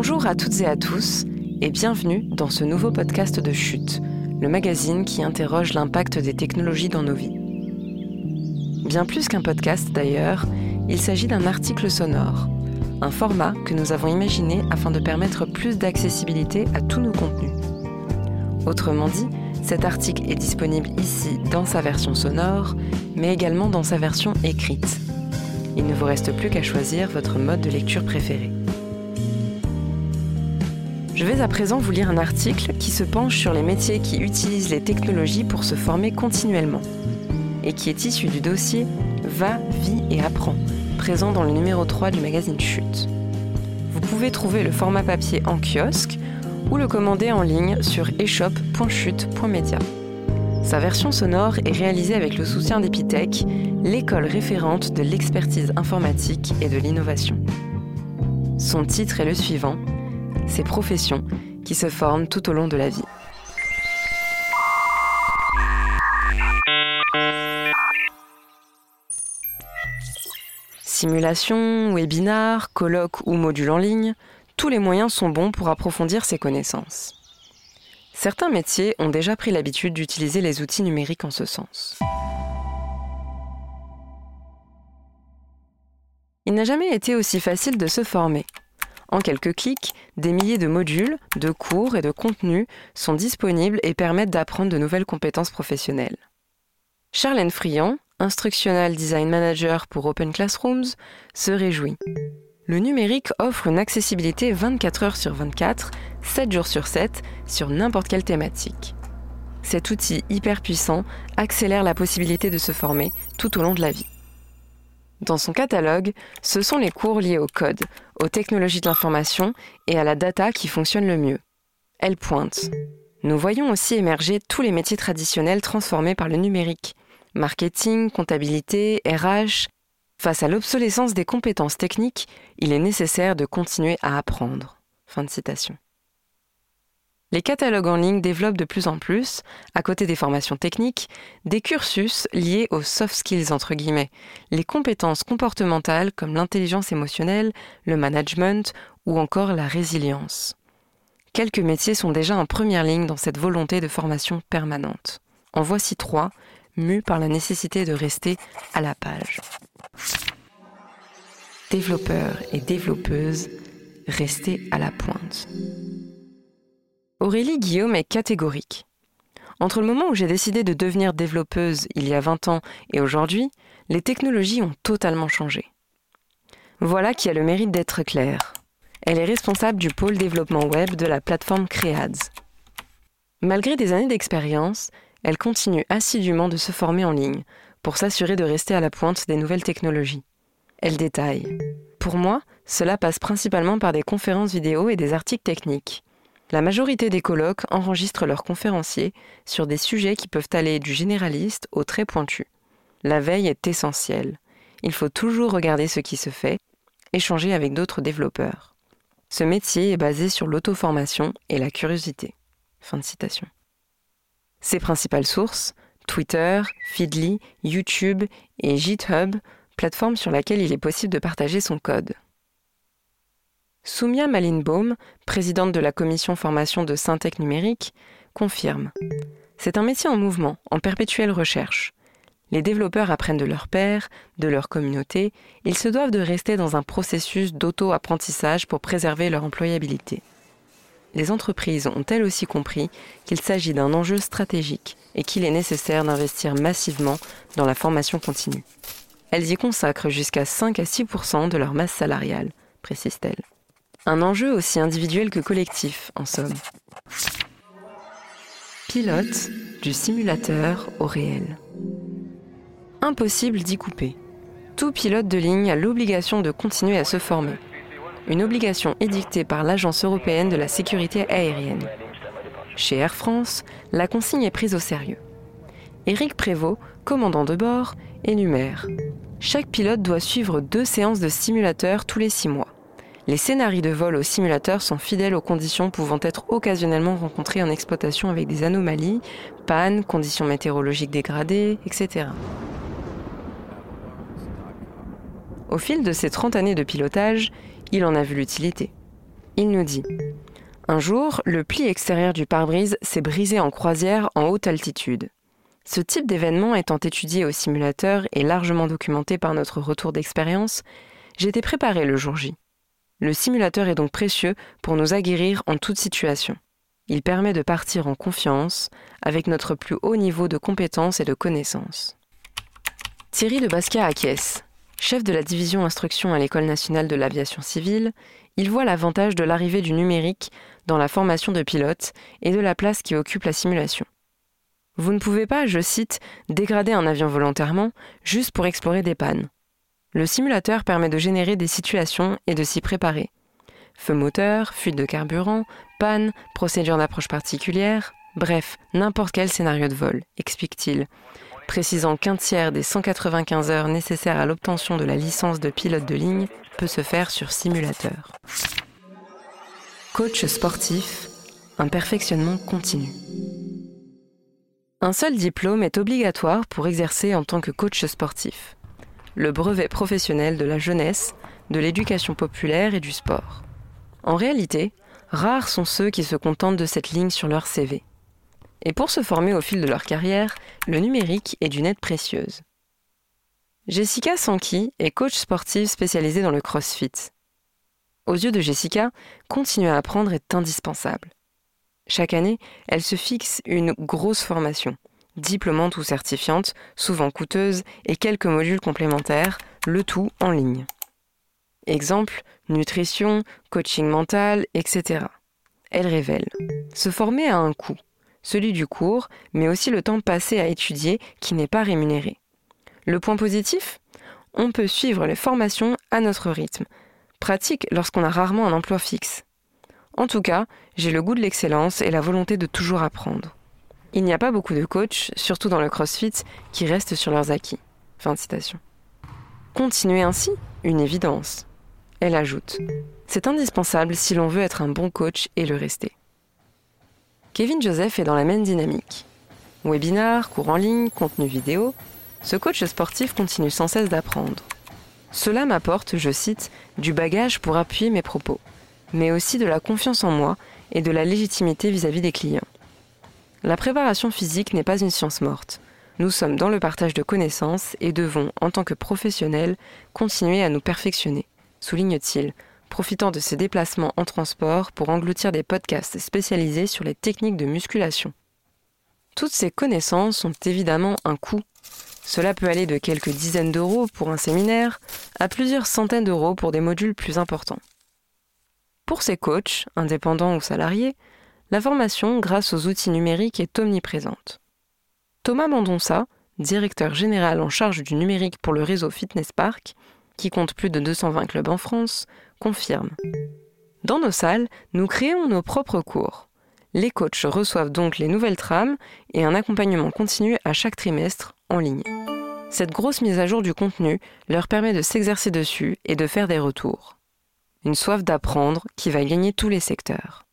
Bonjour à toutes et à tous et bienvenue dans ce nouveau podcast de Chute, le magazine qui interroge l'impact des technologies dans nos vies. Bien plus qu'un podcast d'ailleurs, il s'agit d'un article sonore, un format que nous avons imaginé afin de permettre plus d'accessibilité à tous nos contenus. Autrement dit, cet article est disponible ici dans sa version sonore, mais également dans sa version écrite. Il ne vous reste plus qu'à choisir votre mode de lecture préféré. Je vais à présent vous lire un article qui se penche sur les métiers qui utilisent les technologies pour se former continuellement et qui est issu du dossier Va, vie et apprends, présent dans le numéro 3 du magazine Chute. Vous pouvez trouver le format papier en kiosque ou le commander en ligne sur eshop.chute.media. Sa version sonore est réalisée avec le soutien d'Epitech, l'école référente de l'expertise informatique et de l'innovation. Son titre est le suivant ces professions qui se forment tout au long de la vie. Simulation, webinar, colloque ou module en ligne, tous les moyens sont bons pour approfondir ses connaissances. Certains métiers ont déjà pris l'habitude d'utiliser les outils numériques en ce sens. Il n'a jamais été aussi facile de se former. En quelques clics, des milliers de modules, de cours et de contenus sont disponibles et permettent d'apprendre de nouvelles compétences professionnelles. Charlène Friand, Instructional Design Manager pour Open Classrooms, se réjouit. Le numérique offre une accessibilité 24 heures sur 24, 7 jours sur 7, sur n'importe quelle thématique. Cet outil hyper puissant accélère la possibilité de se former tout au long de la vie. Dans son catalogue, ce sont les cours liés au code, aux technologies de l'information et à la data qui fonctionnent le mieux. Elle pointe. Nous voyons aussi émerger tous les métiers traditionnels transformés par le numérique. Marketing, comptabilité, RH. Face à l'obsolescence des compétences techniques, il est nécessaire de continuer à apprendre. Fin de citation. Les catalogues en ligne développent de plus en plus, à côté des formations techniques, des cursus liés aux soft skills entre guillemets, les compétences comportementales comme l'intelligence émotionnelle, le management ou encore la résilience. Quelques métiers sont déjà en première ligne dans cette volonté de formation permanente. En voici trois, mus par la nécessité de rester à la page. Développeurs et développeuses, restez à la pointe. Aurélie Guillaume est catégorique. Entre le moment où j'ai décidé de devenir développeuse il y a 20 ans et aujourd'hui, les technologies ont totalement changé. Voilà qui a le mérite d'être claire. Elle est responsable du pôle développement web de la plateforme Creads. Malgré des années d'expérience, elle continue assidûment de se former en ligne pour s'assurer de rester à la pointe des nouvelles technologies. Elle détaille. Pour moi, cela passe principalement par des conférences vidéo et des articles techniques. La majorité des colloques enregistrent leurs conférenciers sur des sujets qui peuvent aller du généraliste au très pointu. La veille est essentielle. Il faut toujours regarder ce qui se fait, échanger avec d'autres développeurs. Ce métier est basé sur l'auto-formation et la curiosité. Fin de citation. Ses principales sources Twitter, Feedly, YouTube et GitHub, plateforme sur laquelle il est possible de partager son code. Soumia Malinbaum, présidente de la commission formation de Syntec numérique, confirme. C'est un métier en mouvement, en perpétuelle recherche. Les développeurs apprennent de leur pairs, de leur communauté, ils se doivent de rester dans un processus d'auto-apprentissage pour préserver leur employabilité. Les entreprises ont elles aussi compris qu'il s'agit d'un enjeu stratégique et qu'il est nécessaire d'investir massivement dans la formation continue. Elles y consacrent jusqu'à 5 à 6% de leur masse salariale, précise-t-elle. Un enjeu aussi individuel que collectif, en somme. Pilote du simulateur au réel. Impossible d'y couper. Tout pilote de ligne a l'obligation de continuer à se former. Une obligation édictée par l'Agence européenne de la sécurité aérienne. Chez Air France, la consigne est prise au sérieux. Éric Prévost, commandant de bord, énumère. Chaque pilote doit suivre deux séances de simulateur tous les six mois. Les scénarios de vol au simulateur sont fidèles aux conditions pouvant être occasionnellement rencontrées en exploitation avec des anomalies, pannes, conditions météorologiques dégradées, etc. Au fil de ces 30 années de pilotage, il en a vu l'utilité. Il nous dit Un jour, le pli extérieur du pare-brise s'est brisé en croisière en haute altitude. Ce type d'événement étant étudié au simulateur et largement documenté par notre retour d'expérience, j'étais préparé le jour J. Le simulateur est donc précieux pour nous aguerrir en toute situation. Il permet de partir en confiance avec notre plus haut niveau de compétence et de connaissance. Thierry de Basquiat acquiesce. Chef de la division instruction à l'École nationale de l'aviation civile, il voit l'avantage de l'arrivée du numérique dans la formation de pilotes et de la place qui occupe la simulation. Vous ne pouvez pas, je cite, dégrader un avion volontairement juste pour explorer des pannes. Le simulateur permet de générer des situations et de s'y préparer. Feu moteur, fuite de carburant, panne, procédure d'approche particulière, bref, n'importe quel scénario de vol, explique-t-il, précisant qu'un tiers des 195 heures nécessaires à l'obtention de la licence de pilote de ligne peut se faire sur simulateur. Coach sportif, un perfectionnement continu. Un seul diplôme est obligatoire pour exercer en tant que coach sportif le brevet professionnel de la jeunesse, de l'éducation populaire et du sport. En réalité, rares sont ceux qui se contentent de cette ligne sur leur CV. Et pour se former au fil de leur carrière, le numérique est d'une aide précieuse. Jessica Sankey est coach sportive spécialisée dans le CrossFit. Aux yeux de Jessica, continuer à apprendre est indispensable. Chaque année, elle se fixe une grosse formation, diplômante ou certifiante, souvent coûteuse, et quelques modules complémentaires, le tout en ligne. Exemple, nutrition, coaching mental, etc. Elle révèle. Se former a un coût, celui du cours, mais aussi le temps passé à étudier qui n'est pas rémunéré. Le point positif? On peut suivre les formations à notre rythme, pratique lorsqu'on a rarement un emploi fixe. En tout cas, j'ai le goût de l'excellence et la volonté de toujours apprendre. Il n'y a pas beaucoup de coachs, surtout dans le CrossFit, qui restent sur leurs acquis. Fin de citation. Continuer ainsi Une évidence. Elle ajoute C'est indispensable si l'on veut être un bon coach et le rester. Kevin Joseph est dans la même dynamique. Webinar, cours en ligne, contenu vidéo, ce coach sportif continue sans cesse d'apprendre. Cela m'apporte, je cite, du bagage pour appuyer mes propos, mais aussi de la confiance en moi et de la légitimité vis-à-vis -vis des clients. La préparation physique n'est pas une science morte. Nous sommes dans le partage de connaissances et devons, en tant que professionnels, continuer à nous perfectionner, souligne-t-il, profitant de ses déplacements en transport pour engloutir des podcasts spécialisés sur les techniques de musculation. Toutes ces connaissances ont évidemment un coût. Cela peut aller de quelques dizaines d'euros pour un séminaire à plusieurs centaines d'euros pour des modules plus importants. Pour ces coachs, indépendants ou salariés, la formation, grâce aux outils numériques, est omniprésente. Thomas Mandonça, directeur général en charge du numérique pour le réseau Fitness Park, qui compte plus de 220 clubs en France, confirme. Dans nos salles, nous créons nos propres cours. Les coachs reçoivent donc les nouvelles trames et un accompagnement continu à chaque trimestre en ligne. Cette grosse mise à jour du contenu leur permet de s'exercer dessus et de faire des retours. Une soif d'apprendre qui va gagner tous les secteurs.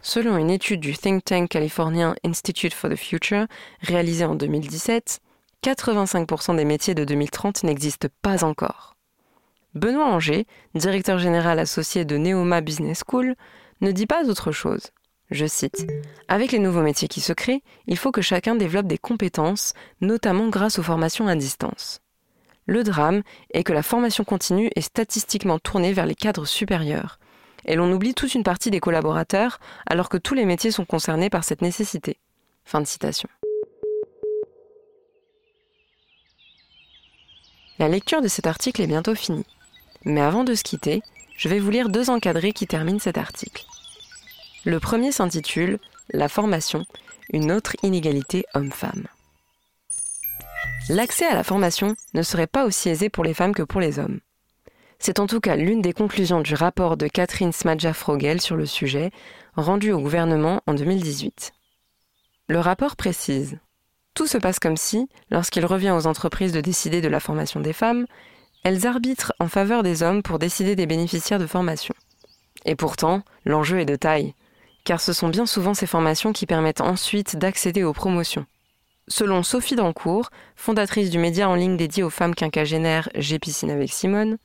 Selon une étude du think tank californien Institute for the Future, réalisée en 2017, 85% des métiers de 2030 n'existent pas encore. Benoît Anger, directeur général associé de Neoma Business School, ne dit pas autre chose. Je cite Avec les nouveaux métiers qui se créent, il faut que chacun développe des compétences, notamment grâce aux formations à distance. Le drame est que la formation continue est statistiquement tournée vers les cadres supérieurs, et l'on oublie toute une partie des collaborateurs alors que tous les métiers sont concernés par cette nécessité. Fin de citation. La lecture de cet article est bientôt finie. Mais avant de se quitter, je vais vous lire deux encadrés qui terminent cet article. Le premier s'intitule La formation, une autre inégalité homme-femme. L'accès à la formation ne serait pas aussi aisé pour les femmes que pour les hommes. C'est en tout cas l'une des conclusions du rapport de Catherine Smadja-Frogel sur le sujet, rendu au gouvernement en 2018. Le rapport précise Tout se passe comme si, lorsqu'il revient aux entreprises de décider de la formation des femmes, elles arbitrent en faveur des hommes pour décider des bénéficiaires de formation. Et pourtant, l'enjeu est de taille, car ce sont bien souvent ces formations qui permettent ensuite d'accéder aux promotions. Selon Sophie Dancourt, fondatrice du média en ligne dédié aux femmes quinquagénaires J'ai avec Simone,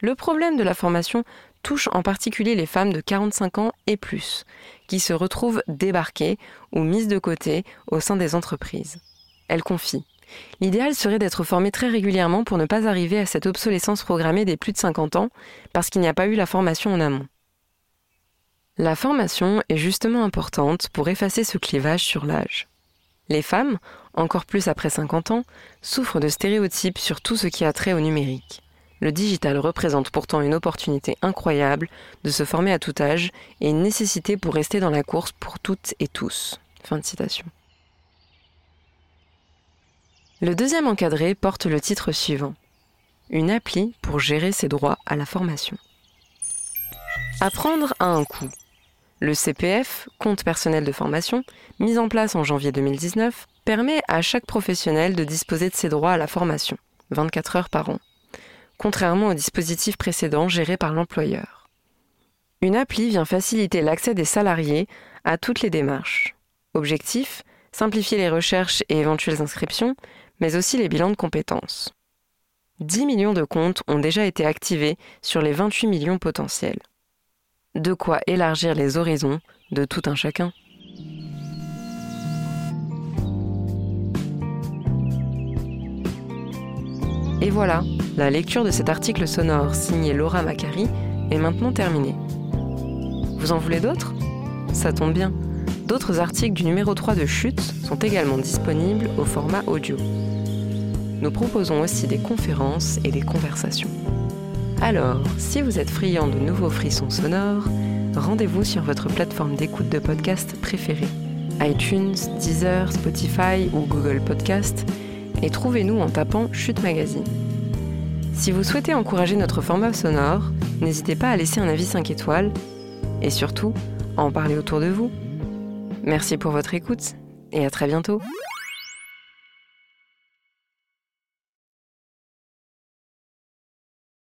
le problème de la formation touche en particulier les femmes de 45 ans et plus, qui se retrouvent débarquées ou mises de côté au sein des entreprises. Elle confie L'idéal serait d'être formé très régulièrement pour ne pas arriver à cette obsolescence programmée des plus de 50 ans, parce qu'il n'y a pas eu la formation en amont. La formation est justement importante pour effacer ce clivage sur l'âge. Les femmes, encore plus après 50 ans, souffrent de stéréotypes sur tout ce qui a trait au numérique. Le digital représente pourtant une opportunité incroyable de se former à tout âge et une nécessité pour rester dans la course pour toutes et tous. Fin citation. Le deuxième encadré porte le titre suivant. Une appli pour gérer ses droits à la formation. Apprendre a un coût. Le CPF, compte personnel de formation, mis en place en janvier 2019, permet à chaque professionnel de disposer de ses droits à la formation, 24 heures par an, contrairement au dispositif précédent géré par l'employeur. Une appli vient faciliter l'accès des salariés à toutes les démarches. Objectif simplifier les recherches et éventuelles inscriptions, mais aussi les bilans de compétences. 10 millions de comptes ont déjà été activés sur les 28 millions potentiels. De quoi élargir les horizons de tout un chacun. Et voilà, la lecture de cet article sonore signé Laura Macari est maintenant terminée. Vous en voulez d'autres? Ça tombe bien. D'autres articles du numéro 3 de Chute sont également disponibles au format audio. Nous proposons aussi des conférences et des conversations. Alors, si vous êtes friand de nouveaux frissons sonores, rendez-vous sur votre plateforme d'écoute de podcast préférée, iTunes, Deezer, Spotify ou Google Podcast, et trouvez-nous en tapant Chute Magazine. Si vous souhaitez encourager notre format sonore, n'hésitez pas à laisser un avis 5 étoiles et surtout à en parler autour de vous. Merci pour votre écoute et à très bientôt.